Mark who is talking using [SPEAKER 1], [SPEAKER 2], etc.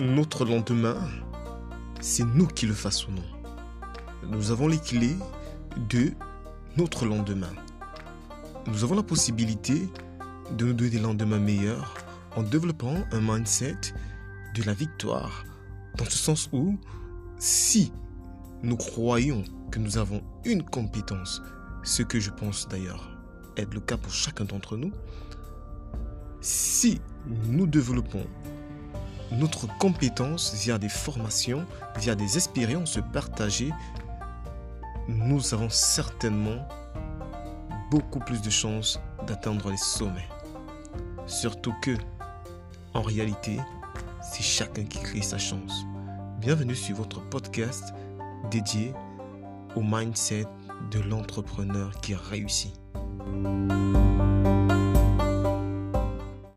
[SPEAKER 1] notre lendemain, c'est nous qui le façonnons. Nous avons les clés de notre lendemain. Nous avons la possibilité de nous donner des lendemains meilleurs en développant un mindset de la victoire. Dans ce sens où, si nous croyons que nous avons une compétence, ce que je pense d'ailleurs être le cas pour chacun d'entre nous, si nous développons notre compétence via des formations, via des expériences partagées, nous avons certainement beaucoup plus de chances d'atteindre les sommets. Surtout que, en réalité, c'est chacun qui crée sa chance. Bienvenue sur votre podcast dédié au mindset de l'entrepreneur qui réussit.